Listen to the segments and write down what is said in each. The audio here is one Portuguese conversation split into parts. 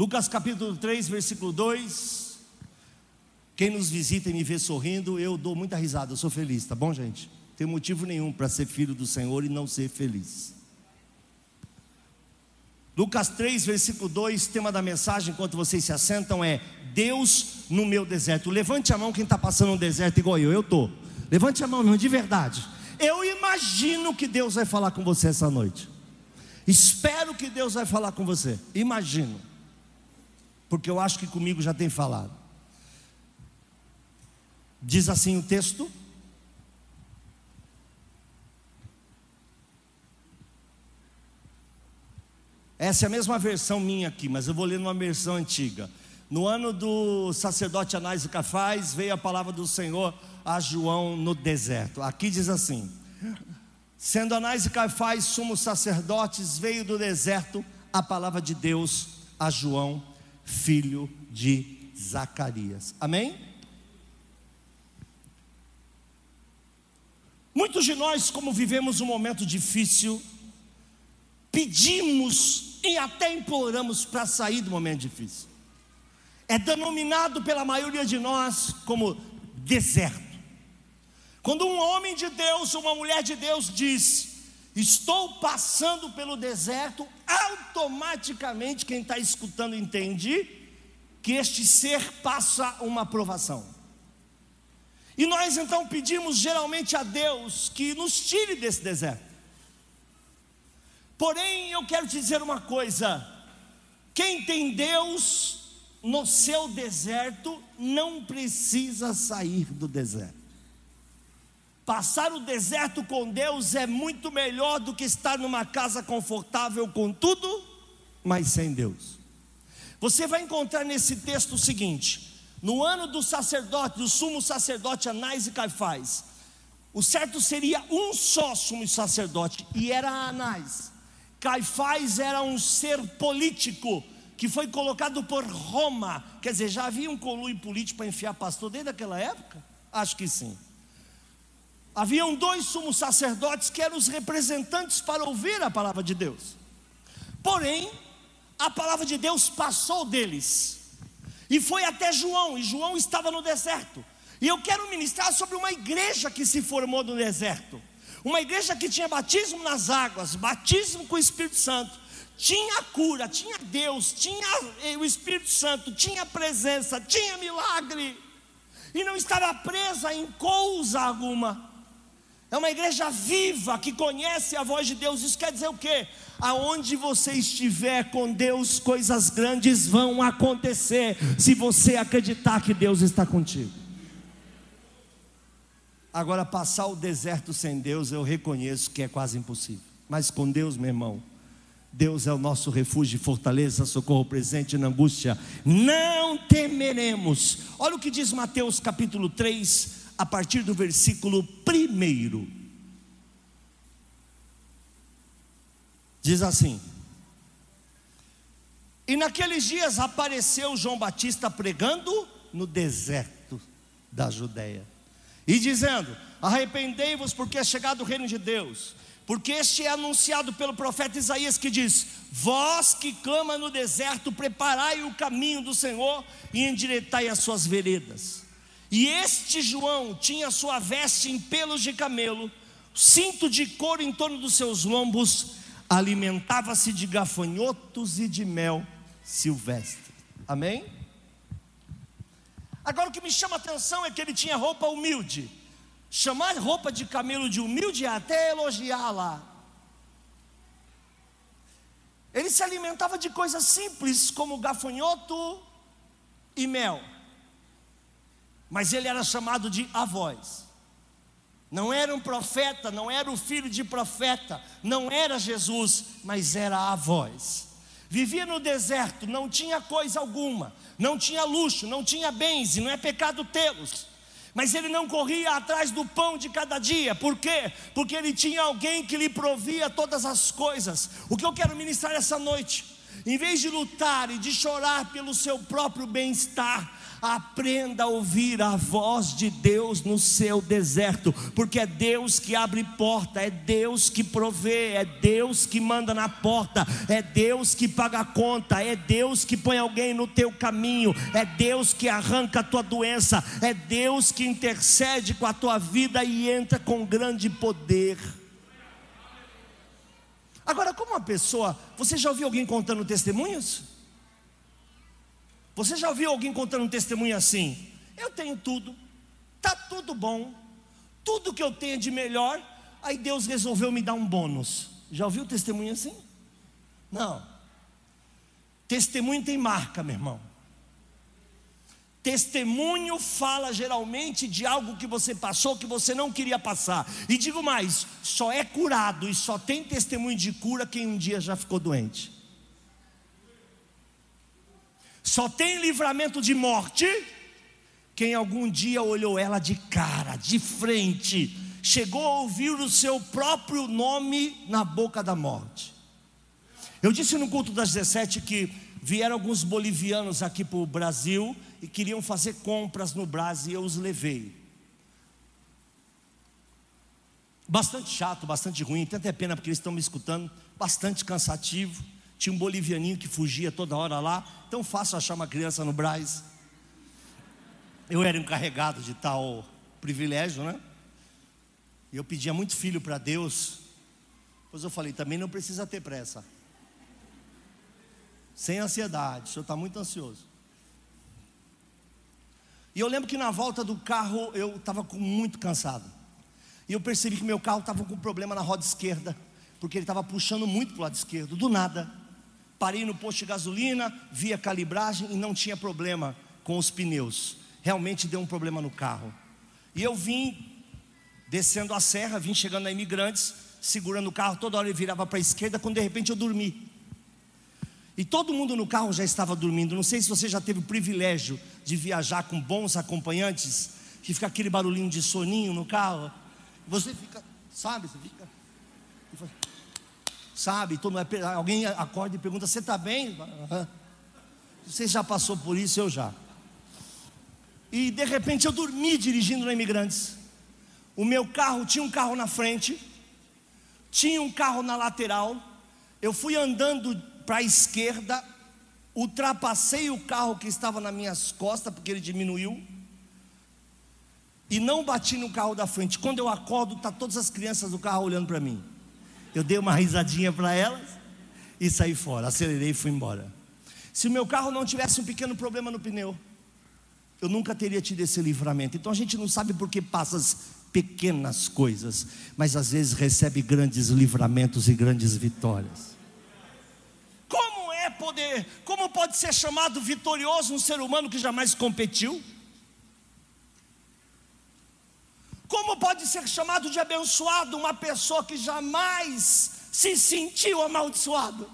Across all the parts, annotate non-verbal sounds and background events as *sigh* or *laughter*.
Lucas capítulo 3, versículo 2. Quem nos visita e me vê sorrindo, eu dou muita risada, eu sou feliz, tá bom, gente? Tem motivo nenhum para ser filho do Senhor e não ser feliz. Lucas 3, versículo 2, tema da mensagem, enquanto vocês se assentam, é Deus no meu deserto. Levante a mão quem está passando um deserto igual eu, eu estou. Levante a mão, meu, de verdade. Eu imagino que Deus vai falar com você essa noite. Espero que Deus vai falar com você. Imagino. Porque eu acho que comigo já tem falado. Diz assim o texto: Essa é a mesma versão minha aqui, mas eu vou ler numa versão antiga. No ano do sacerdote Anás e Cafaz, veio a palavra do Senhor a João no deserto. Aqui diz assim: Sendo Anás e Cafaz sumos sacerdotes, veio do deserto a palavra de Deus a João, filho de Zacarias. Amém? Muitos de nós, como vivemos um momento difícil, pedimos e até imploramos para sair do momento difícil. É denominado pela maioria de nós como deserto. Quando um homem de Deus, uma mulher de Deus diz: Estou passando pelo deserto, automaticamente quem está escutando entende que este ser passa uma provação. E nós então pedimos geralmente a Deus que nos tire desse deserto. Porém, eu quero te dizer uma coisa: quem tem Deus no seu deserto não precisa sair do deserto. Passar o deserto com Deus é muito melhor do que estar numa casa confortável com tudo, mas sem Deus. Você vai encontrar nesse texto o seguinte: no ano do sacerdote, do sumo sacerdote Anás e Caifás, o certo seria um só sumo sacerdote, e era Anás. Caifás era um ser político que foi colocado por Roma. Quer dizer, já havia um conluio político para enfiar pastor desde aquela época? Acho que sim. Haviam dois sumos sacerdotes que eram os representantes para ouvir a palavra de Deus. Porém, a palavra de Deus passou deles e foi até João, e João estava no deserto. E eu quero ministrar sobre uma igreja que se formou no deserto. Uma igreja que tinha batismo nas águas, batismo com o Espírito Santo, tinha cura, tinha Deus, tinha o Espírito Santo, tinha presença, tinha milagre, e não estava presa em coisa alguma. É uma igreja viva que conhece a voz de Deus. Isso quer dizer o quê? Aonde você estiver com Deus, coisas grandes vão acontecer, se você acreditar que Deus está contigo. Agora, passar o deserto sem Deus, eu reconheço que é quase impossível. Mas com Deus, meu irmão, Deus é o nosso refúgio e fortaleza, socorro presente na angústia. Não temeremos. Olha o que diz Mateus capítulo 3, a partir do versículo 1. Diz assim: E naqueles dias apareceu João Batista pregando no deserto da Judéia e dizendo: Arrependei-vos, porque é chegado o reino de Deus. Porque este é anunciado pelo profeta Isaías que diz: Vós que clama no deserto, preparai o caminho do Senhor e endireitai as suas veredas. E este João tinha sua veste em pelos de camelo, cinto de couro em torno dos seus lombos, alimentava-se de gafanhotos e de mel silvestre. Amém? Agora o que me chama a atenção é que ele tinha roupa humilde. Chamar roupa de camelo de humilde é até elogiá-la. Ele se alimentava de coisas simples, como gafanhoto e mel. Mas ele era chamado de avós. Não era um profeta, não era o filho de profeta, não era Jesus, mas era a voz. Vivia no deserto, não tinha coisa alguma, não tinha luxo, não tinha bens, e não é pecado tê-los. Mas ele não corria atrás do pão de cada dia, por quê? Porque ele tinha alguém que lhe provia todas as coisas. O que eu quero ministrar essa noite, em vez de lutar e de chorar pelo seu próprio bem-estar, Aprenda a ouvir a voz de Deus no seu deserto, porque é Deus que abre porta, é Deus que provê, é Deus que manda na porta, é Deus que paga a conta, é Deus que põe alguém no teu caminho, é Deus que arranca a tua doença, é Deus que intercede com a tua vida e entra com grande poder. Agora, como uma pessoa, você já ouviu alguém contando testemunhos? Você já ouviu alguém contando um testemunho assim? Eu tenho tudo, tá tudo bom, tudo que eu tenho de melhor, aí Deus resolveu me dar um bônus. Já ouviu testemunho assim? Não. Testemunho tem marca, meu irmão. Testemunho fala geralmente de algo que você passou que você não queria passar. E digo mais: só é curado e só tem testemunho de cura quem um dia já ficou doente. Só tem livramento de morte quem algum dia olhou ela de cara, de frente, chegou a ouvir o seu próprio nome na boca da morte. Eu disse no culto das 17 que vieram alguns bolivianos aqui para o Brasil e queriam fazer compras no Brasil e eu os levei. Bastante chato, bastante ruim, tanto é pena porque eles estão me escutando, bastante cansativo. Tinha um bolivianinho que fugia toda hora lá. Tão fácil achar uma criança no Braz. Eu era encarregado de tal privilégio, né? E eu pedia muito filho para Deus. Pois eu falei, também não precisa ter pressa. Sem ansiedade, o senhor está muito ansioso. E eu lembro que na volta do carro eu estava muito cansado. E eu percebi que meu carro estava com problema na roda esquerda, porque ele estava puxando muito para o lado esquerdo, do nada. Parei no posto de gasolina, vi a calibragem e não tinha problema com os pneus. Realmente deu um problema no carro. E eu vim descendo a serra, vim chegando na Imigrantes, segurando o carro, toda hora ele virava para a esquerda, quando de repente eu dormi. E todo mundo no carro já estava dormindo. Não sei se você já teve o privilégio de viajar com bons acompanhantes, que fica aquele barulhinho de soninho no carro. Você fica, sabe, você fica sabe? Todo mundo, alguém acorda e pergunta: Você está bem? Você já passou por isso? Eu já. E de repente eu dormi dirigindo na Imigrantes. O meu carro tinha um carro na frente, tinha um carro na lateral. Eu fui andando para a esquerda, ultrapassei o carro que estava nas minhas costas, porque ele diminuiu, e não bati no carro da frente. Quando eu acordo, tá todas as crianças do carro olhando para mim. Eu dei uma risadinha para elas e saí fora, acelerei e fui embora. Se o meu carro não tivesse um pequeno problema no pneu, eu nunca teria tido esse livramento. Então a gente não sabe por que passa as pequenas coisas, mas às vezes recebe grandes livramentos e grandes vitórias. Como é poder, como pode ser chamado vitorioso um ser humano que jamais competiu? Como pode ser chamado de abençoado uma pessoa que jamais se sentiu amaldiçoado?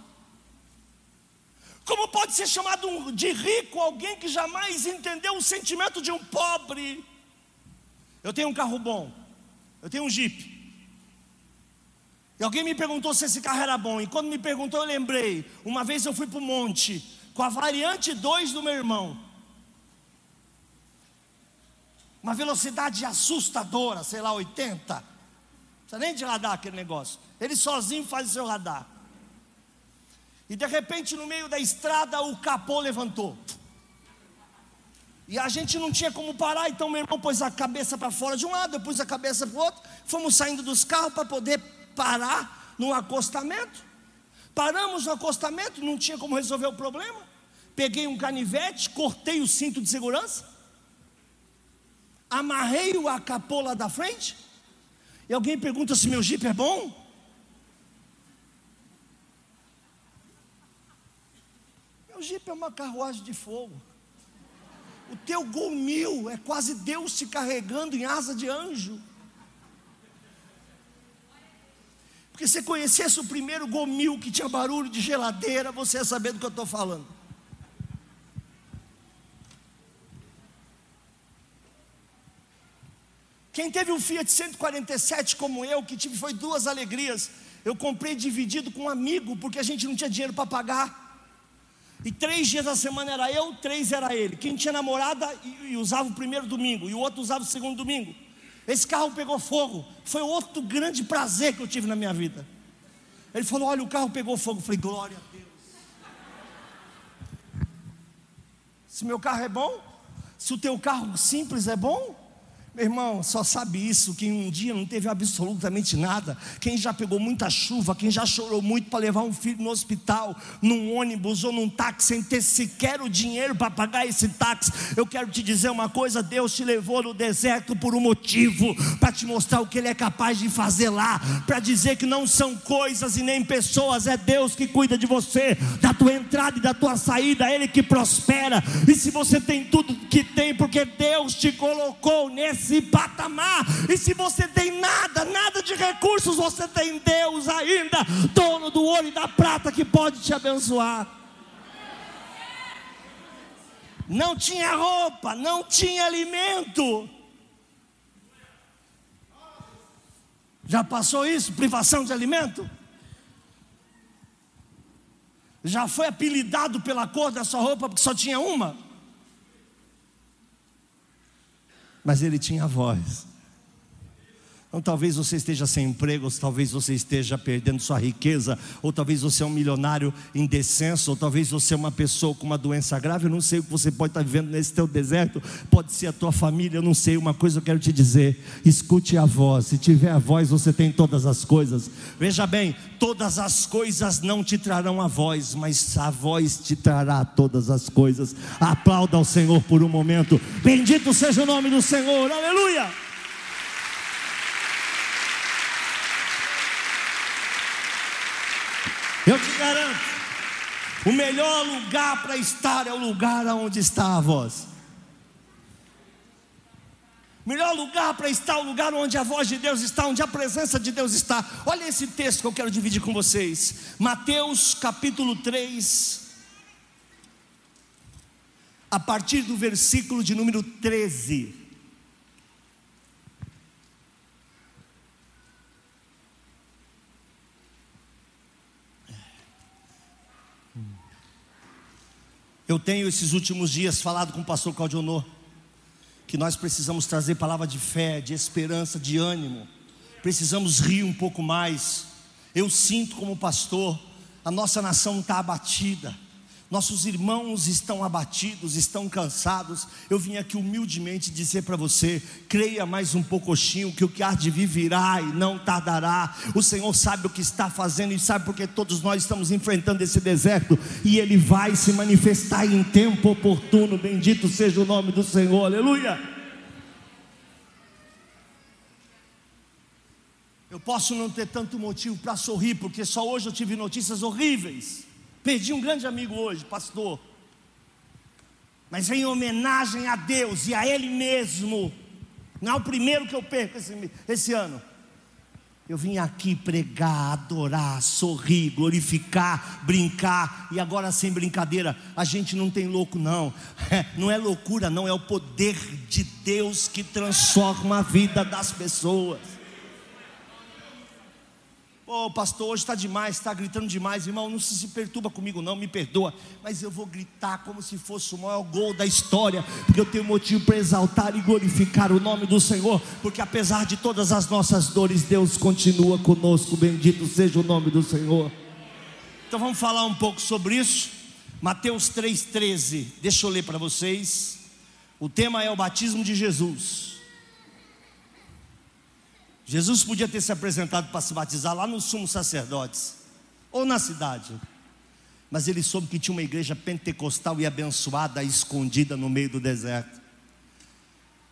Como pode ser chamado de rico alguém que jamais entendeu o sentimento de um pobre? Eu tenho um carro bom, eu tenho um Jeep. E alguém me perguntou se esse carro era bom. E quando me perguntou, eu lembrei. Uma vez eu fui para o monte com a variante 2 do meu irmão. Uma velocidade assustadora, sei lá, 80. Não precisa nem de radar aquele negócio. Ele sozinho faz o seu radar. E de repente, no meio da estrada, o capô levantou. E a gente não tinha como parar, então meu irmão pôs a cabeça para fora de um lado, eu pus a cabeça para o outro. Fomos saindo dos carros para poder parar no acostamento. Paramos no acostamento, não tinha como resolver o problema. Peguei um canivete, cortei o cinto de segurança amarrei-o a capola da frente, e alguém pergunta se meu Jeep é bom. Meu Jeep é uma carruagem de fogo. O teu gol mil é quase Deus te carregando em asa de anjo. Porque se conhecesse o primeiro gol mil que tinha barulho de geladeira, você ia saber do que eu estou falando. Quem teve um Fiat 147 como eu, que tive foi duas alegrias. Eu comprei dividido com um amigo, porque a gente não tinha dinheiro para pagar. E três dias da semana era eu, três era ele. Quem tinha namorada e, e usava o primeiro domingo, e o outro usava o segundo domingo. Esse carro pegou fogo. Foi outro grande prazer que eu tive na minha vida. Ele falou: Olha, o carro pegou fogo. Eu falei: Glória a Deus. Se meu carro é bom, se o teu carro simples é bom, meu irmão, só sabe isso quem um dia não teve absolutamente nada. Quem já pegou muita chuva, quem já chorou muito para levar um filho no hospital, num ônibus ou num táxi, sem ter sequer o dinheiro para pagar esse táxi. Eu quero te dizer uma coisa: Deus te levou no deserto por um motivo, para te mostrar o que Ele é capaz de fazer lá, para dizer que não são coisas e nem pessoas, é Deus que cuida de você, da tua entrada e da tua saída, Ele que prospera. E se você tem tudo que tem, porque Deus te colocou nesse esse patamar. E se você tem nada, nada de recursos, você tem Deus ainda, dono do ouro e da prata, que pode te abençoar. Não tinha roupa, não tinha alimento. Já passou isso? Privação de alimento? Já foi apelidado pela cor da sua roupa porque só tinha uma? Mas ele tinha voz. Então talvez você esteja sem emprego, talvez você esteja perdendo sua riqueza, ou talvez você é um milionário indecente, ou talvez você é uma pessoa com uma doença grave, eu não sei o que você pode estar vivendo nesse teu deserto, pode ser a tua família, eu não sei, uma coisa eu quero te dizer, escute a voz, se tiver a voz você tem todas as coisas, veja bem, todas as coisas não te trarão a voz, mas a voz te trará todas as coisas, aplauda ao Senhor por um momento, bendito seja o nome do Senhor, aleluia! Eu te garanto, o melhor lugar para estar é o lugar onde está a voz. O melhor lugar para estar é o lugar onde a voz de Deus está, onde a presença de Deus está. Olha esse texto que eu quero dividir com vocês. Mateus capítulo 3, a partir do versículo de número 13. Eu tenho esses últimos dias falado com o pastor Claudionor que nós precisamos trazer palavra de fé, de esperança, de ânimo. Precisamos rir um pouco mais. Eu sinto como pastor, a nossa nação está abatida. Nossos irmãos estão abatidos, estão cansados. Eu vim aqui humildemente dizer para você: creia mais um pouquinho, que o que há de vir virá e não tardará. O Senhor sabe o que está fazendo e sabe porque todos nós estamos enfrentando esse deserto e Ele vai se manifestar em tempo oportuno. Bendito seja o nome do Senhor, aleluia. Eu posso não ter tanto motivo para sorrir, porque só hoje eu tive notícias horríveis. Perdi um grande amigo hoje, pastor. Mas em homenagem a Deus e a Ele mesmo. Não é o primeiro que eu perco esse, esse ano. Eu vim aqui pregar, adorar, sorrir, glorificar, brincar, e agora sem brincadeira, a gente não tem louco, não, *laughs* não é loucura, não, é o poder de Deus que transforma a vida das pessoas. Ô oh, pastor, hoje está demais, está gritando demais, irmão. Não se, se perturba comigo, não, me perdoa. Mas eu vou gritar como se fosse o maior gol da história, porque eu tenho motivo para exaltar e glorificar o nome do Senhor. Porque apesar de todas as nossas dores, Deus continua conosco. Bendito seja o nome do Senhor. Então vamos falar um pouco sobre isso. Mateus 3,13. Deixa eu ler para vocês. O tema é o batismo de Jesus. Jesus podia ter se apresentado para se batizar lá no sumo sacerdotes, ou na cidade, mas ele soube que tinha uma igreja pentecostal e abençoada, escondida no meio do deserto.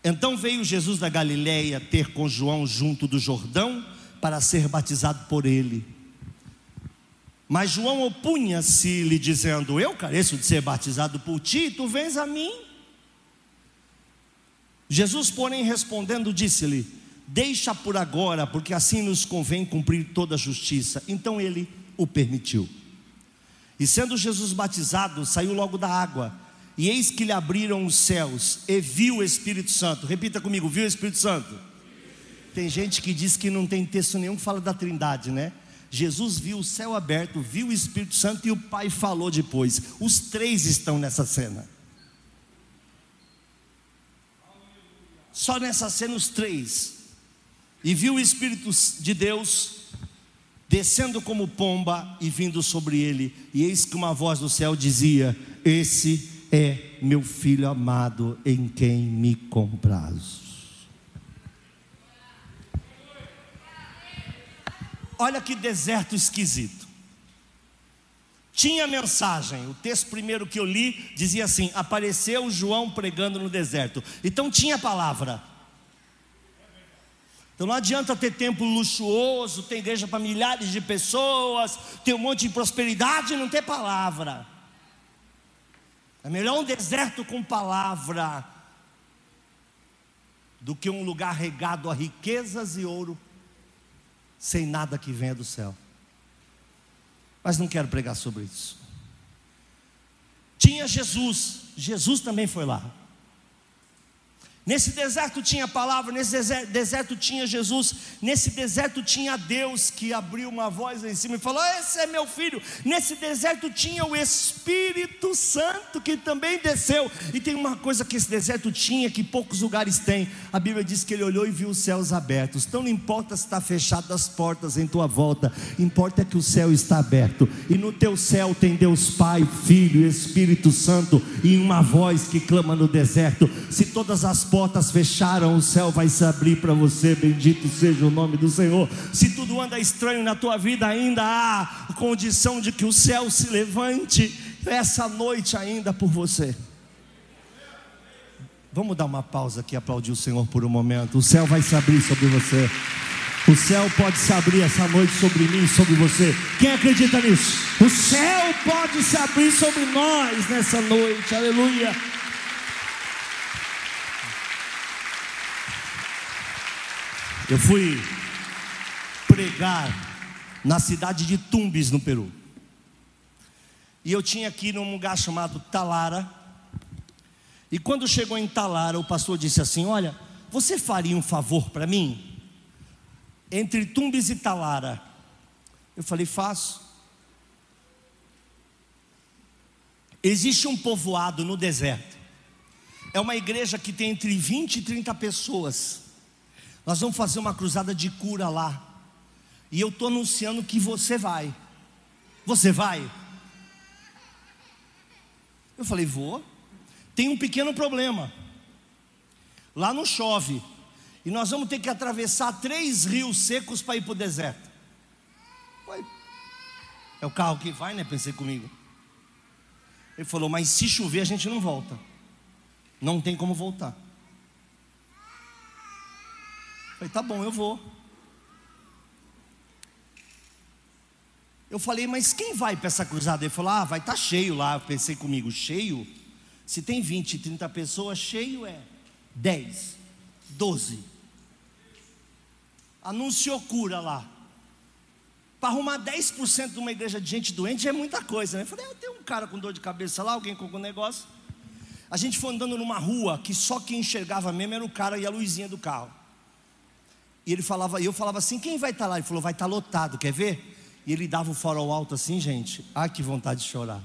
Então veio Jesus da Galiléia ter com João junto do Jordão para ser batizado por ele. Mas João opunha-se, lhe dizendo: Eu careço de ser batizado por ti, tu vens a mim. Jesus, porém, respondendo, disse-lhe: Deixa por agora, porque assim nos convém cumprir toda a justiça. Então ele o permitiu. E sendo Jesus batizado, saiu logo da água. E eis que lhe abriram os céus e viu o Espírito Santo. Repita comigo: viu o Espírito Santo? Tem gente que diz que não tem texto nenhum que fala da Trindade, né? Jesus viu o céu aberto, viu o Espírito Santo e o Pai falou depois. Os três estão nessa cena. Só nessa cena os três. E viu o Espírito de Deus descendo como pomba e vindo sobre ele. E eis que uma voz do céu dizia: Esse é meu filho amado em quem me comprazo. Olha que deserto esquisito. Tinha mensagem, o texto primeiro que eu li dizia assim: apareceu João pregando no deserto. Então tinha palavra. Então não adianta ter templo luxuoso, ter igreja para milhares de pessoas, ter um monte de prosperidade e não ter palavra. É melhor um deserto com palavra do que um lugar regado a riquezas e ouro sem nada que venha do céu. Mas não quero pregar sobre isso. Tinha Jesus, Jesus também foi lá. Nesse deserto tinha palavra, nesse deserto tinha Jesus, nesse deserto tinha Deus que abriu uma voz lá em cima e falou: Esse é meu filho. Nesse deserto tinha o Espírito Santo que também desceu. E tem uma coisa que esse deserto tinha que poucos lugares têm. A Bíblia diz que ele olhou e viu os céus abertos. Então não importa se está fechado as portas em tua volta, importa que o céu está aberto. E no teu céu tem Deus Pai, Filho e Espírito Santo, e uma voz que clama no deserto. Se todas as portas fecharam, o céu vai se abrir para você. Bendito seja o nome do Senhor. Se tudo anda estranho na tua vida, ainda há condição de que o céu se levante essa noite ainda por você. Vamos dar uma pausa aqui aplaudir o Senhor por um momento. O céu vai se abrir sobre você. O céu pode se abrir essa noite sobre mim, sobre você. Quem acredita nisso? O céu pode se abrir sobre nós nessa noite. Aleluia. Eu fui pregar na cidade de Tumbes, no Peru. E eu tinha aqui num lugar chamado Talara. E quando chegou em Talara, o pastor disse assim: Olha, você faria um favor para mim? Entre Tumbes e Talara. Eu falei: Faço. Existe um povoado no deserto. É uma igreja que tem entre 20 e 30 pessoas. Nós vamos fazer uma cruzada de cura lá. E eu estou anunciando que você vai. Você vai? Eu falei, vou. Tem um pequeno problema. Lá não chove. E nós vamos ter que atravessar três rios secos para ir para o deserto. É o carro que vai, né? Pensei comigo. Ele falou, mas se chover a gente não volta. Não tem como voltar. Falei, tá bom, eu vou. Eu falei, mas quem vai para essa cruzada? Ele falou, ah, vai estar tá cheio lá. Eu pensei comigo, cheio? Se tem 20, 30 pessoas, cheio é 10, 12. Anunciou cura lá. Para arrumar 10% de uma igreja de gente doente é muita coisa, né? Eu falei, ah, tem um cara com dor de cabeça lá, alguém com algum negócio. A gente foi andando numa rua que só quem enxergava mesmo era o cara e a luzinha do carro. E ele falava, eu falava assim: quem vai estar tá lá? Ele falou: vai estar tá lotado, quer ver? E ele dava o farol alto assim, gente. Ai, que vontade de chorar.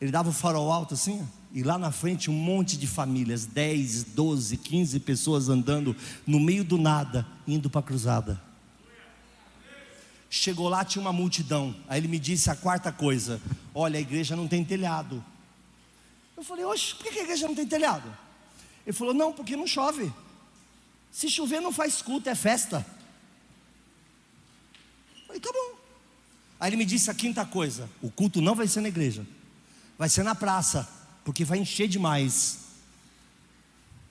Ele dava o farol alto assim, e lá na frente um monte de famílias, 10, 12, 15 pessoas andando no meio do nada, indo para a cruzada. Chegou lá, tinha uma multidão. Aí ele me disse a quarta coisa: Olha, a igreja não tem telhado. Eu falei: Oxe, por que a igreja não tem telhado? Ele falou: Não, porque não chove. Se chover, não faz culto, é festa. Falei, tá bom. Aí ele me disse a quinta coisa: o culto não vai ser na igreja, vai ser na praça, porque vai encher demais.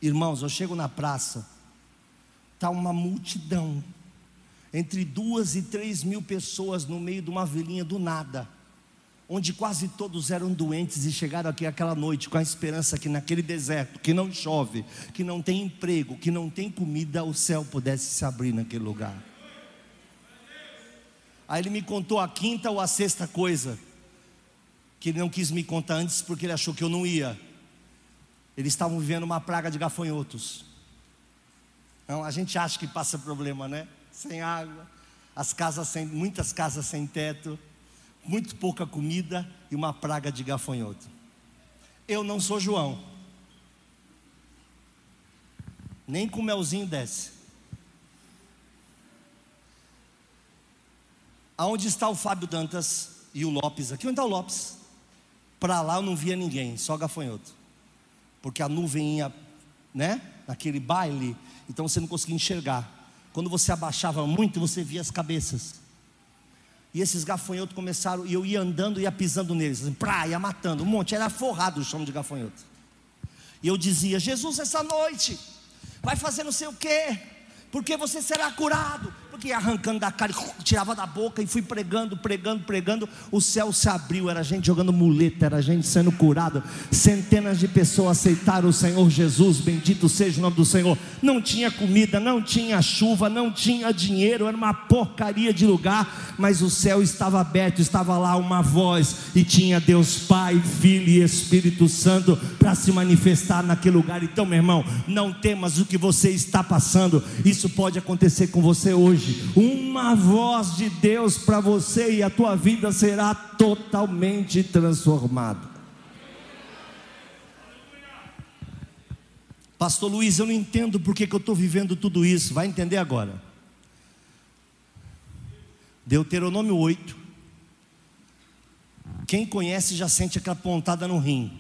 Irmãos, eu chego na praça, está uma multidão, entre duas e três mil pessoas no meio de uma vilinha do nada, onde quase todos eram doentes e chegaram aqui aquela noite com a esperança que naquele deserto, que não chove, que não tem emprego, que não tem comida, o céu pudesse se abrir naquele lugar. Aí ele me contou a quinta ou a sexta coisa, que ele não quis me contar antes porque ele achou que eu não ia. Eles estavam vivendo uma praga de gafanhotos. Então, a gente acha que passa problema, né? Sem água, as casas sem, muitas casas sem teto, muito pouca comida e uma praga de gafanhoto. Eu não sou João. Nem com melzinho desce. Aonde está o Fábio Dantas e o Lopes? Aqui onde está o Lopes? Para lá eu não via ninguém, só gafanhoto porque a nuvem ia, né, naquele baile, então você não conseguia enxergar. Quando você abaixava muito, você via as cabeças. E esses gafanhotos começaram, e eu ia andando, ia pisando neles, assim, ia matando, um monte, era forrado o chão de gafanhoto. E eu dizia: Jesus, essa noite, vai fazer não sei o quê, porque você será curado, que arrancando da cara, *laughs* tirava da boca e fui pregando, pregando, pregando. O céu se abriu, era gente jogando muleta, era gente sendo curada. Centenas de pessoas aceitaram o Senhor Jesus, bendito seja o nome do Senhor. Não tinha comida, não tinha chuva, não tinha dinheiro, era uma porcaria de lugar, mas o céu estava aberto, estava lá uma voz e tinha Deus Pai, Filho e Espírito Santo para se manifestar naquele lugar. Então, meu irmão, não temas o que você está passando, isso pode acontecer com você hoje hoje uma voz de Deus para você e a tua vida será totalmente transformada. Pastor Luiz, eu não entendo porque que eu estou vivendo tudo isso. Vai entender agora. Deuteronômio 8. Quem conhece já sente aquela pontada no rim.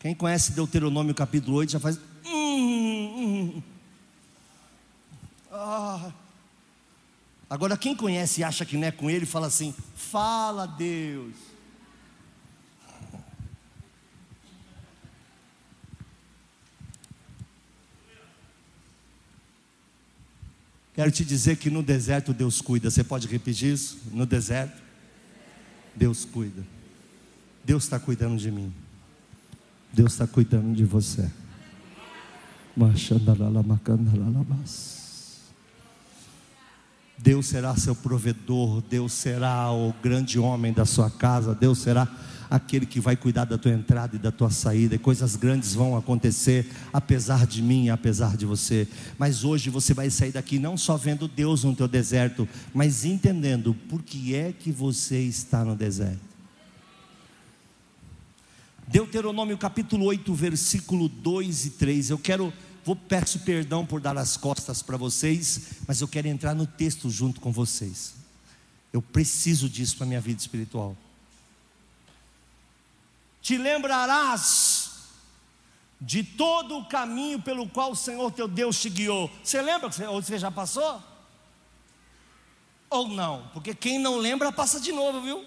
Quem conhece Deuteronômio capítulo 8 já faz. Hum, hum. Ah. Agora, quem conhece e acha que não é com ele, fala assim: fala Deus. Quero te dizer que no deserto Deus cuida. Você pode repetir isso? No deserto, Deus cuida. Deus está cuidando de mim. Deus está cuidando de você. Machandalalamacandalalamás. Deus será seu provedor, Deus será o grande homem da sua casa, Deus será aquele que vai cuidar da tua entrada e da tua saída, e coisas grandes vão acontecer, apesar de mim, apesar de você. Mas hoje você vai sair daqui não só vendo Deus no teu deserto, mas entendendo por que é que você está no deserto. Deuteronômio capítulo 8, versículo 2 e 3. Eu quero vou peço perdão por dar as costas para vocês, mas eu quero entrar no texto junto com vocês. Eu preciso disso para minha vida espiritual. Te lembrarás de todo o caminho pelo qual o Senhor teu Deus te guiou. Você lembra que você já passou? Ou não? Porque quem não lembra passa de novo, viu?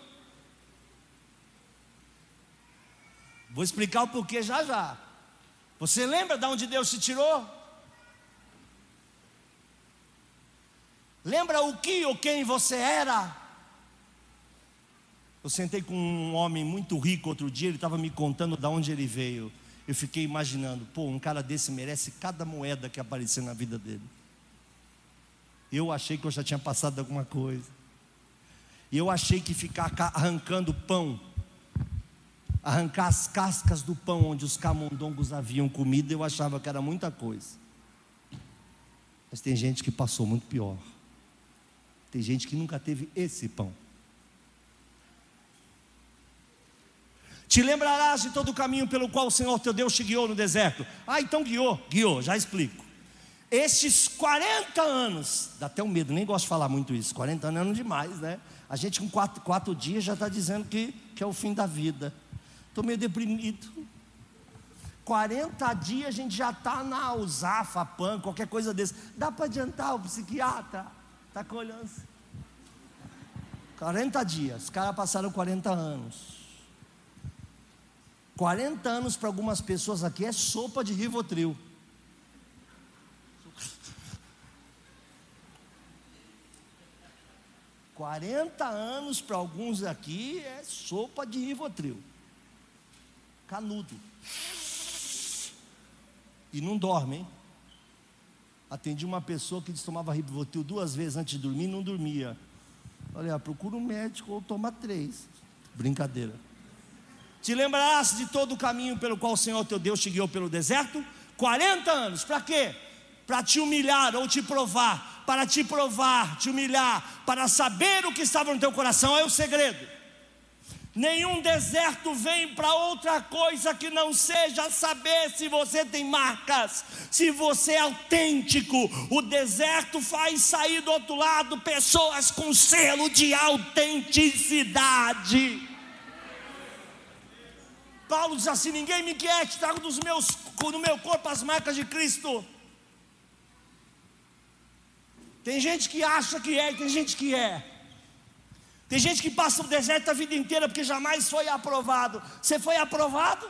Vou explicar o porquê já já. Você lembra de onde Deus te tirou? Lembra o que ou quem você era? Eu sentei com um homem muito rico outro dia, ele estava me contando de onde ele veio. Eu fiquei imaginando, pô, um cara desse merece cada moeda que aparecer na vida dele. Eu achei que eu já tinha passado alguma coisa. E eu achei que ficar arrancando pão arrancar as cascas do pão onde os camundongos haviam comido, eu achava que era muita coisa. Mas tem gente que passou muito pior. Tem gente que nunca teve esse pão. Te lembrarás de todo o caminho pelo qual o Senhor teu Deus te guiou no deserto. Ah, então guiou, guiou, já explico. Estes 40 anos, dá até um medo, nem gosto de falar muito isso. 40 anos é demais, né? A gente com quatro, quatro dias já está dizendo que, que é o fim da vida. Estou meio deprimido. 40 dias a gente já está na Usafa, PAN, qualquer coisa desse. Dá para adiantar o psiquiatra? Está colhendo. 40 dias, os caras passaram 40 anos. 40 anos para algumas pessoas aqui é sopa de Rivotril. Quarenta anos para alguns aqui é sopa de Rivotril. Canudo. E não dorme, hein? Atendi uma pessoa que tomava Rivotril duas vezes antes de dormir e não dormia. Olha, procura um médico ou toma três. Brincadeira. Te lembrarás de todo o caminho pelo qual o Senhor teu Deus te guiou pelo deserto? 40 anos, para quê? Para te humilhar ou te provar, para te provar, te humilhar, para saber o que estava no teu coração, é o segredo. Nenhum deserto vem para outra coisa que não seja saber se você tem marcas, se você é autêntico. O deserto faz sair do outro lado pessoas com selo de autenticidade. Paulo diz assim: ninguém me inquiete, trago dos meus, no meu corpo as marcas de Cristo. Tem gente que acha que é, tem gente que é. Tem gente que passa o deserto a vida inteira porque jamais foi aprovado. Você foi aprovado?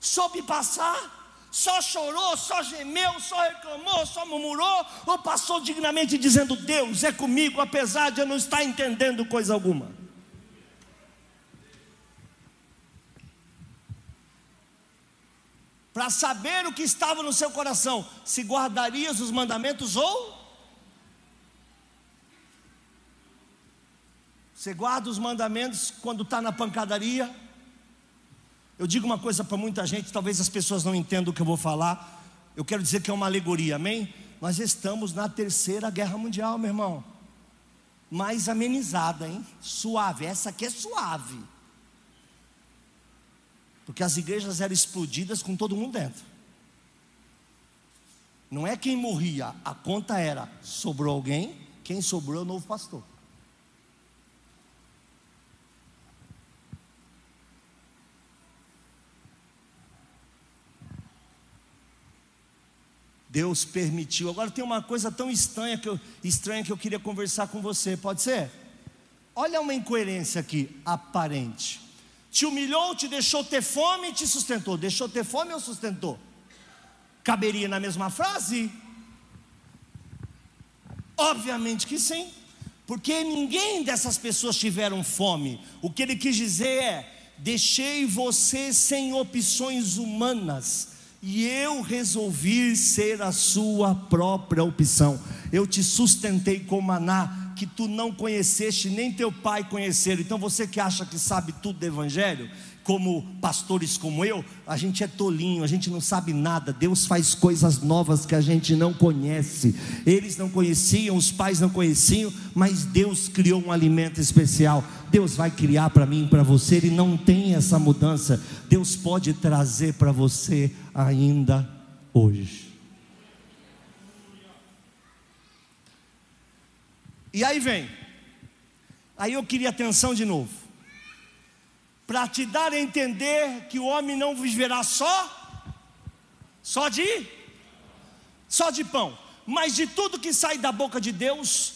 Soube passar? Só chorou, só gemeu, só reclamou, só murmurou? Ou passou dignamente dizendo: Deus é comigo, apesar de eu não estar entendendo coisa alguma? Para saber o que estava no seu coração, se guardarias os mandamentos ou Você guarda os mandamentos quando está na pancadaria? Eu digo uma coisa para muita gente, talvez as pessoas não entendam o que eu vou falar. Eu quero dizer que é uma alegoria, amém? Nós estamos na terceira guerra mundial, meu irmão. Mais amenizada, hein? Suave. Essa aqui é suave. Porque as igrejas eram explodidas com todo mundo dentro. Não é quem morria, a conta era: sobrou alguém, quem sobrou é o novo pastor. Deus permitiu. Agora tem uma coisa tão estranha que eu, estranha que eu queria conversar com você, pode ser? Olha uma incoerência aqui, aparente. Te humilhou, te deixou ter fome e te sustentou. Deixou ter fome ou sustentou? Caberia na mesma frase? Obviamente que sim, porque ninguém dessas pessoas tiveram fome. O que ele quis dizer é: deixei você sem opções humanas e eu resolvi ser a sua própria opção. Eu te sustentei com maná que tu não conheceste, nem teu pai conheceram. Então você que acha que sabe tudo do evangelho, como pastores como eu, a gente é tolinho, a gente não sabe nada. Deus faz coisas novas que a gente não conhece. Eles não conheciam, os pais não conheciam, mas Deus criou um alimento especial. Deus vai criar para mim e para você, Ele não tem essa mudança. Deus pode trazer para você ainda hoje. E aí vem, aí eu queria atenção de novo para te dar a entender que o homem não viverá só, só de, só de pão, mas de tudo que sai da boca de Deus,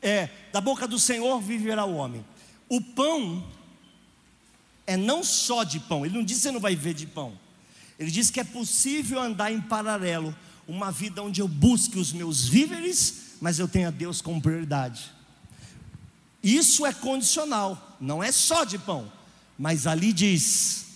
é, da boca do Senhor viverá o homem. O pão é não só de pão, ele não diz que você não vai viver de pão, ele diz que é possível andar em paralelo, uma vida onde eu busque os meus víveres, mas eu tenha Deus como prioridade. Isso é condicional, não é só de pão, mas ali diz: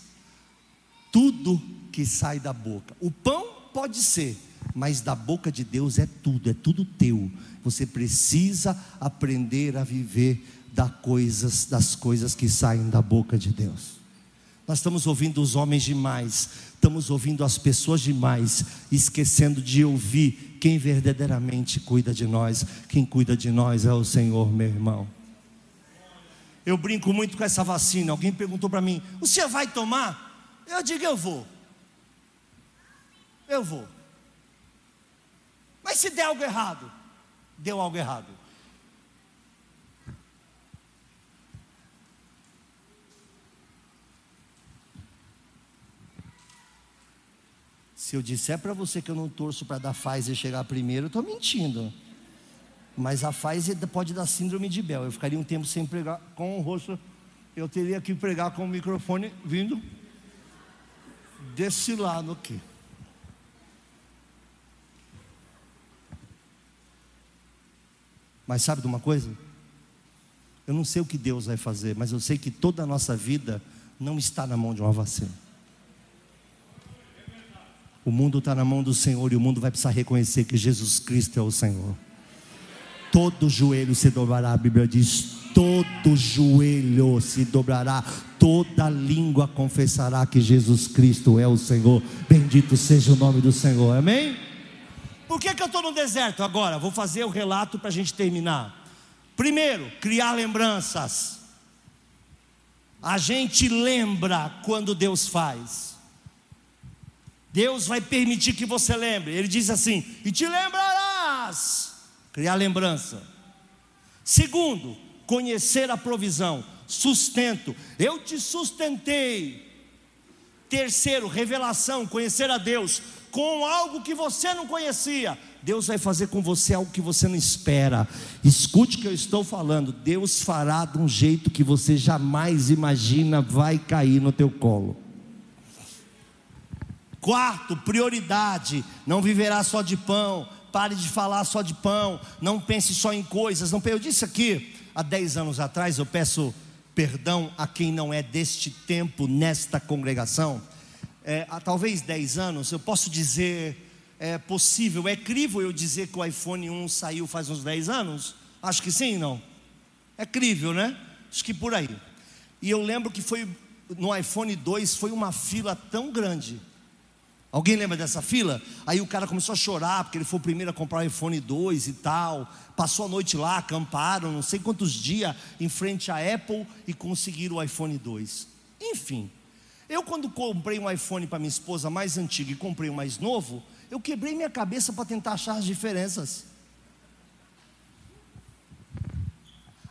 tudo que sai da boca. O pão pode ser, mas da boca de Deus é tudo, é tudo teu. Você precisa aprender a viver das coisas, das coisas que saem da boca de Deus. Nós estamos ouvindo os homens demais, estamos ouvindo as pessoas demais, esquecendo de ouvir quem verdadeiramente cuida de nós. Quem cuida de nós é o Senhor, meu irmão. Eu brinco muito com essa vacina. Alguém perguntou para mim: o senhor vai tomar? Eu digo: eu vou. Eu vou. Mas se der algo errado, deu algo errado. Se eu disser para você que eu não torço para dar Pfizer chegar primeiro, eu estou mentindo. Mas a Pfizer pode dar síndrome de Bell. Eu ficaria um tempo sem pregar com o rosto eu teria que pregar com o microfone vindo desse lado aqui. Mas sabe de uma coisa? Eu não sei o que Deus vai fazer, mas eu sei que toda a nossa vida não está na mão de uma vacina. O mundo está na mão do Senhor e o mundo vai precisar reconhecer que Jesus Cristo é o Senhor. Todo joelho se dobrará, a Bíblia diz: todo joelho se dobrará, toda língua confessará que Jesus Cristo é o Senhor. Bendito seja o nome do Senhor, amém? Por que, que eu estou no deserto agora? Vou fazer o relato para a gente terminar. Primeiro, criar lembranças. A gente lembra quando Deus faz. Deus vai permitir que você lembre. Ele diz assim: e te lembrarás. Criar lembrança. Segundo, conhecer a provisão, sustento. Eu te sustentei. Terceiro, revelação, conhecer a Deus com algo que você não conhecia. Deus vai fazer com você algo que você não espera. Escute o que eu estou falando. Deus fará de um jeito que você jamais imagina vai cair no teu colo. Quarto, prioridade. Não viverá só de pão. Pare de falar só de pão. Não pense só em coisas. Não, eu disse aqui há 10 anos atrás, eu peço perdão a quem não é deste tempo nesta congregação é, há talvez 10 anos, eu posso dizer, é possível, é crível eu dizer que o iPhone 1 saiu faz uns 10 anos? Acho que sim, não? É crível, né? Acho que por aí. E eu lembro que foi no iPhone 2 foi uma fila tão grande. Alguém lembra dessa fila? Aí o cara começou a chorar porque ele foi o primeiro a comprar o iPhone 2 e tal. Passou a noite lá, acamparam, não sei quantos dias em frente à Apple e conseguiram o iPhone 2. Enfim, eu, quando comprei um iPhone para minha esposa mais antigo e comprei um mais novo, eu quebrei minha cabeça para tentar achar as diferenças.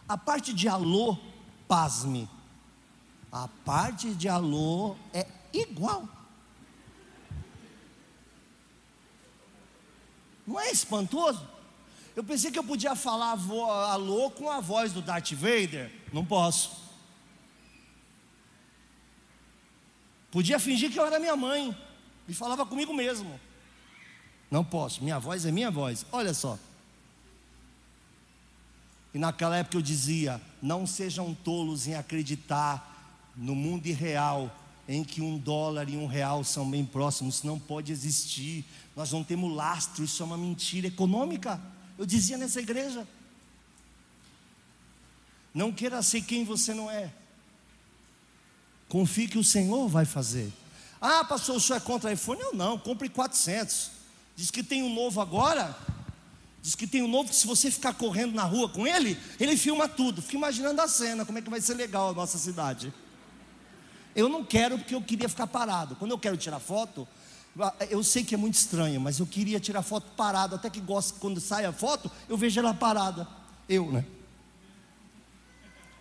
A parte de alô, pasme. A parte de alô é igual. Não é espantoso? Eu pensei que eu podia falar alô com a voz do Darth Vader. Não posso. Podia fingir que eu era minha mãe e falava comigo mesmo. Não posso, minha voz é minha voz. Olha só. E naquela época eu dizia: não sejam tolos em acreditar no mundo irreal em que um dólar e um real são bem próximos, não pode existir. Nós não temos lastro, isso é uma mentira econômica. Eu dizia nessa igreja. Não queira ser quem você não é. Confie que o Senhor vai fazer. Ah, pastor, o senhor é contra iPhone? Eu não, compre 400. Diz que tem um novo agora. Diz que tem um novo que se você ficar correndo na rua com ele, ele filma tudo. Fica imaginando a cena, como é que vai ser legal a nossa cidade. Eu não quero porque eu queria ficar parado. Quando eu quero tirar foto, eu sei que é muito estranho, mas eu queria tirar foto parado, até que gosto quando sai a foto, eu vejo ela parada. Eu, né?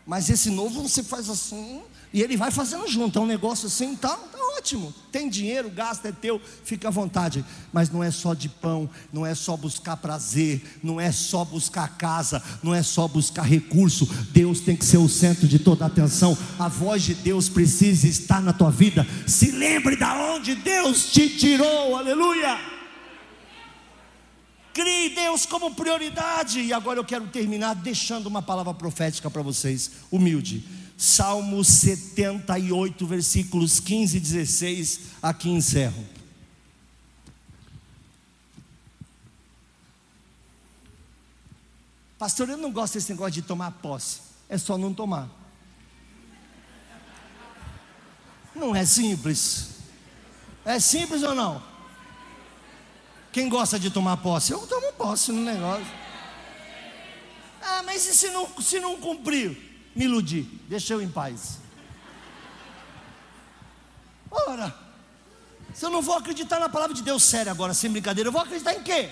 Mas esse novo você faz assim, e ele vai fazendo junto, é um negócio assim, tá, tá ótimo. Tem dinheiro, gasta, é teu, fica à vontade. Mas não é só de pão, não é só buscar prazer, não é só buscar casa, não é só buscar recurso. Deus tem que ser o centro de toda a atenção. A voz de Deus precisa estar na tua vida. Se lembre da onde Deus te tirou, aleluia. Crie Deus como prioridade. E agora eu quero terminar deixando uma palavra profética para vocês, humilde. Salmo 78, versículos 15 e 16, aqui encerro. Pastor, eu não gosto desse negócio de tomar posse, é só não tomar. Não é simples. É simples ou não? Quem gosta de tomar posse? Eu tomo posse no negócio. Ah, mas e se não, se não cumprir? Me iludir, deixa eu em paz. Ora, se eu não vou acreditar na palavra de Deus sério agora, sem brincadeira, eu vou acreditar em quê?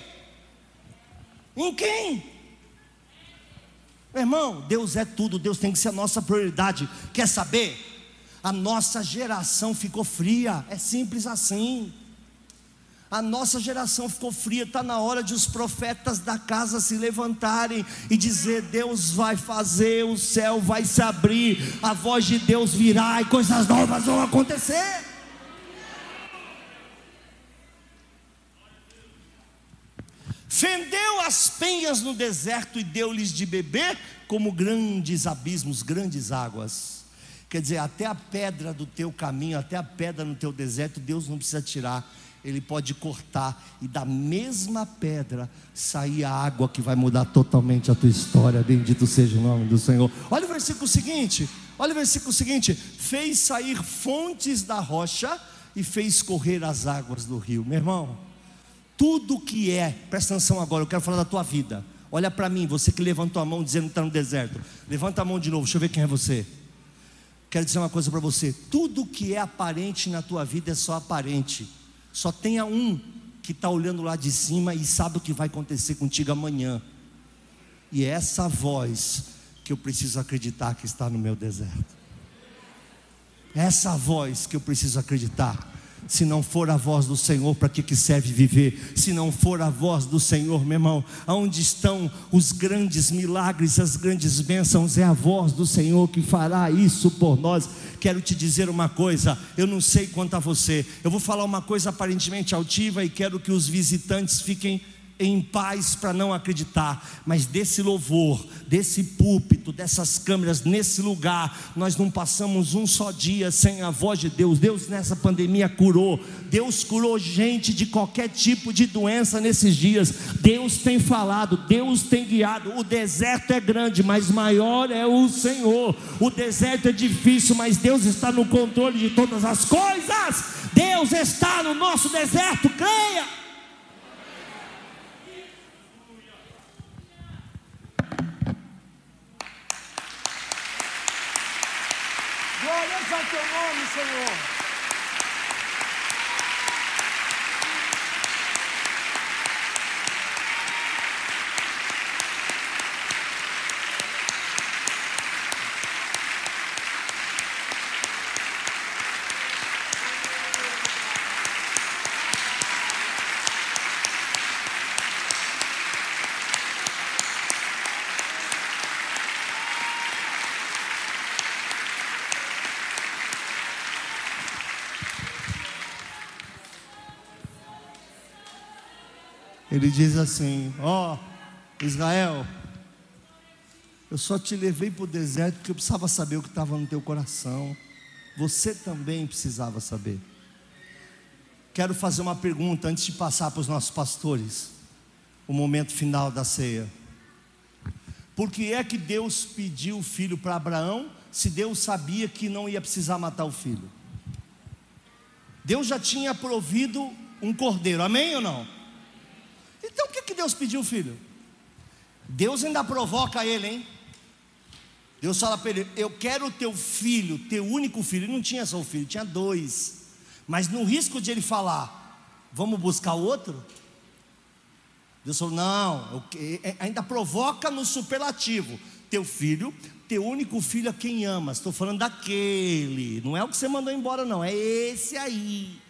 Em quem? Meu irmão, Deus é tudo, Deus tem que ser a nossa prioridade. Quer saber? A nossa geração ficou fria, é simples assim. A nossa geração ficou fria, está na hora de os profetas da casa se levantarem e dizer: Deus vai fazer, o céu vai se abrir, a voz de Deus virá e coisas novas vão acontecer. Fendeu as penhas no deserto e deu-lhes de beber como grandes abismos, grandes águas. Quer dizer, até a pedra do teu caminho, até a pedra no teu deserto, Deus não precisa tirar ele pode cortar e da mesma pedra sair a água que vai mudar totalmente a tua história. Bendito seja o nome do Senhor. Olha o versículo seguinte. Olha o versículo seguinte: fez sair fontes da rocha e fez correr as águas do rio. Meu irmão, tudo que é, presta atenção agora, eu quero falar da tua vida. Olha para mim, você que levantou a mão dizendo que está no deserto. Levanta a mão de novo, deixa eu ver quem é você. Quero dizer uma coisa para você: tudo que é aparente na tua vida é só aparente só tenha um que está olhando lá de cima e sabe o que vai acontecer contigo amanhã. E é essa voz que eu preciso acreditar que está no meu deserto. Essa voz que eu preciso acreditar se não for a voz do Senhor, para que, que serve viver? Se não for a voz do Senhor, meu irmão, aonde estão os grandes milagres, as grandes bênçãos? É a voz do Senhor que fará isso por nós. Quero te dizer uma coisa, eu não sei quanto a você, eu vou falar uma coisa aparentemente altiva e quero que os visitantes fiquem em paz para não acreditar, mas desse louvor, desse púlpito, dessas câmeras, nesse lugar, nós não passamos um só dia sem a voz de Deus. Deus nessa pandemia curou, Deus curou gente de qualquer tipo de doença nesses dias. Deus tem falado, Deus tem guiado. O deserto é grande, mas maior é o Senhor. O deserto é difícil, mas Deus está no controle de todas as coisas. Deus está no nosso deserto, creia. Glórias ao teu Ele diz assim: Ó, oh, Israel, eu só te levei para o deserto porque eu precisava saber o que estava no teu coração. Você também precisava saber. Quero fazer uma pergunta antes de passar para os nossos pastores, o momento final da ceia. Por que é que Deus pediu o filho para Abraão, se Deus sabia que não ia precisar matar o filho? Deus já tinha provido um cordeiro, amém ou não? Então o que, que Deus pediu, filho? Deus ainda provoca ele, hein? Deus fala para ele: Eu quero o teu filho, teu único filho. Ele não tinha só um filho, tinha dois. Mas no risco de ele falar: Vamos buscar outro? Deus falou: Não, é, ainda provoca no superlativo: Teu filho, teu único filho a quem amas. Estou falando daquele, não é o que você mandou embora, não, é esse aí.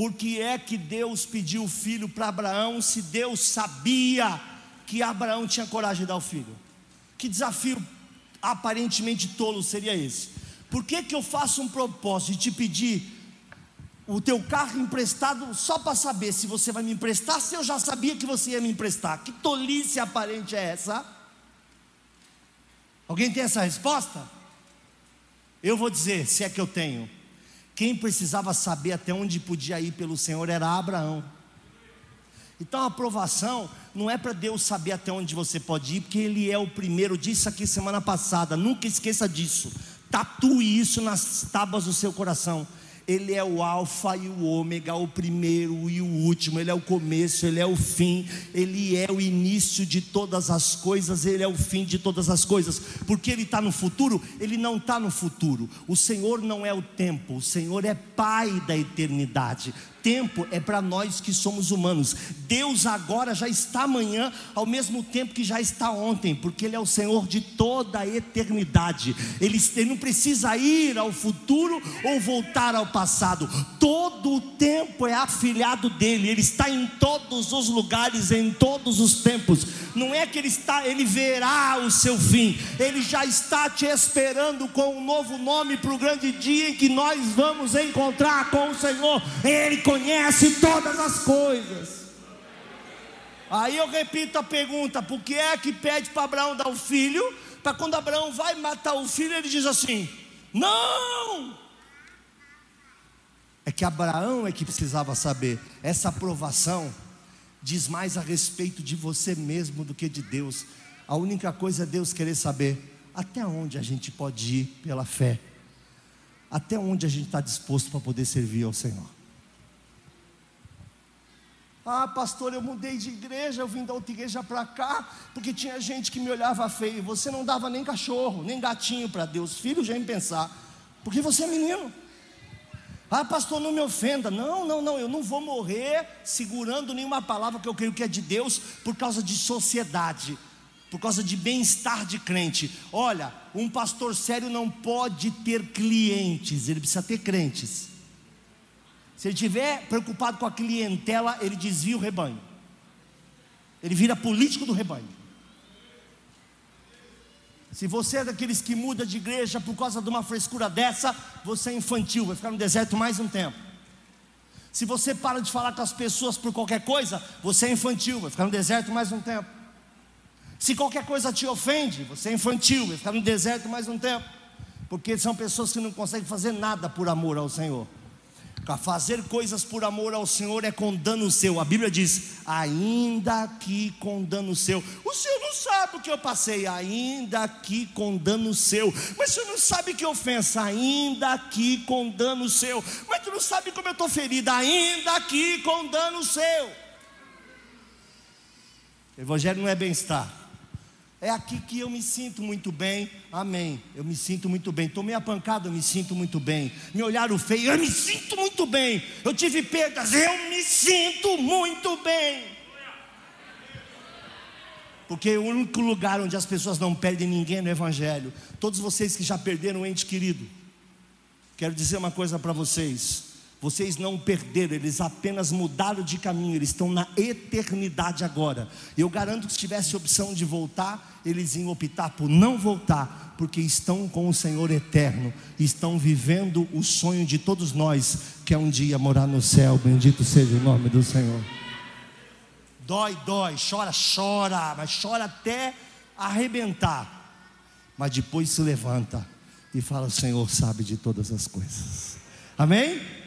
Por que é que Deus pediu o filho para Abraão se Deus sabia que Abraão tinha coragem de dar o filho? Que desafio aparentemente tolo seria esse? Por que, que eu faço um propósito de te pedir o teu carro emprestado só para saber se você vai me emprestar, se eu já sabia que você ia me emprestar? Que tolice aparente é essa? Alguém tem essa resposta? Eu vou dizer, se é que eu tenho. Quem precisava saber até onde podia ir pelo Senhor era Abraão. Então a aprovação não é para Deus saber até onde você pode ir, porque Ele é o primeiro. Disse aqui semana passada, nunca esqueça disso. Tatue isso nas tábuas do seu coração. Ele é o Alfa e o Ômega, o primeiro e o último, Ele é o começo, Ele é o fim, Ele é o início de todas as coisas, Ele é o fim de todas as coisas, porque Ele está no futuro, Ele não está no futuro, o Senhor não é o tempo, o Senhor é Pai da eternidade, tempo é para nós que somos humanos. Deus agora já está amanhã, ao mesmo tempo que já está ontem, porque Ele é o Senhor de toda a eternidade. Ele, não precisa ir ao futuro ou voltar ao passado. Todo o tempo é afilhado dele. Ele está em todos os lugares, em todos os tempos. Não é que ele está, ele verá o seu fim. Ele já está te esperando com um novo nome para o grande dia em que nós vamos encontrar com o Senhor. Ele conhece todas as coisas. Aí eu repito a pergunta: por que é que pede para Abraão dar o filho? Para quando Abraão vai matar o filho, ele diz assim: Não! É que Abraão é que precisava saber, essa aprovação diz mais a respeito de você mesmo do que de Deus. A única coisa é Deus querer saber até onde a gente pode ir pela fé, até onde a gente está disposto para poder servir ao Senhor. Ah, pastor, eu mudei de igreja, eu vim da outra igreja para cá, porque tinha gente que me olhava feio. Você não dava nem cachorro, nem gatinho para Deus. Filho, já em pensar, porque você é menino. Ah, pastor, não me ofenda. Não, não, não, eu não vou morrer segurando nenhuma palavra que eu creio que é de Deus por causa de sociedade, por causa de bem-estar de crente. Olha, um pastor sério não pode ter clientes, ele precisa ter crentes. Se ele estiver preocupado com a clientela, ele desvia o rebanho. Ele vira político do rebanho. Se você é daqueles que muda de igreja por causa de uma frescura dessa, você é infantil, vai ficar no deserto mais um tempo. Se você para de falar com as pessoas por qualquer coisa, você é infantil, vai ficar no deserto mais um tempo. Se qualquer coisa te ofende, você é infantil, vai ficar no deserto mais um tempo. Porque são pessoas que não conseguem fazer nada por amor ao Senhor. Fazer coisas por amor ao Senhor é com dano seu. A Bíblia diz: ainda que com dano seu. O Senhor não sabe o que eu passei, ainda que com dano seu. Mas o Senhor não sabe que ofensa, ainda que com dano seu. Mas tu não sabe como eu estou ferida, ainda que com dano seu. O Evangelho não é bem-estar. É aqui que eu me sinto muito bem, amém. Eu me sinto muito bem. Tomei a pancada, eu me sinto muito bem. Me olharam feio, eu me sinto muito bem. Eu tive perdas, eu me sinto muito bem. Porque o único lugar onde as pessoas não perdem ninguém é no Evangelho. Todos vocês que já perderam um ente querido, quero dizer uma coisa para vocês. Vocês não perderam, eles apenas mudaram de caminho, eles estão na eternidade agora. Eu garanto que se tivesse opção de voltar, eles iam optar por não voltar, porque estão com o Senhor eterno, estão vivendo o sonho de todos nós, que é um dia morar no céu. Bendito seja o nome do Senhor. Dói, dói, chora, chora, mas chora até arrebentar. Mas depois se levanta e fala: O Senhor sabe de todas as coisas. Amém?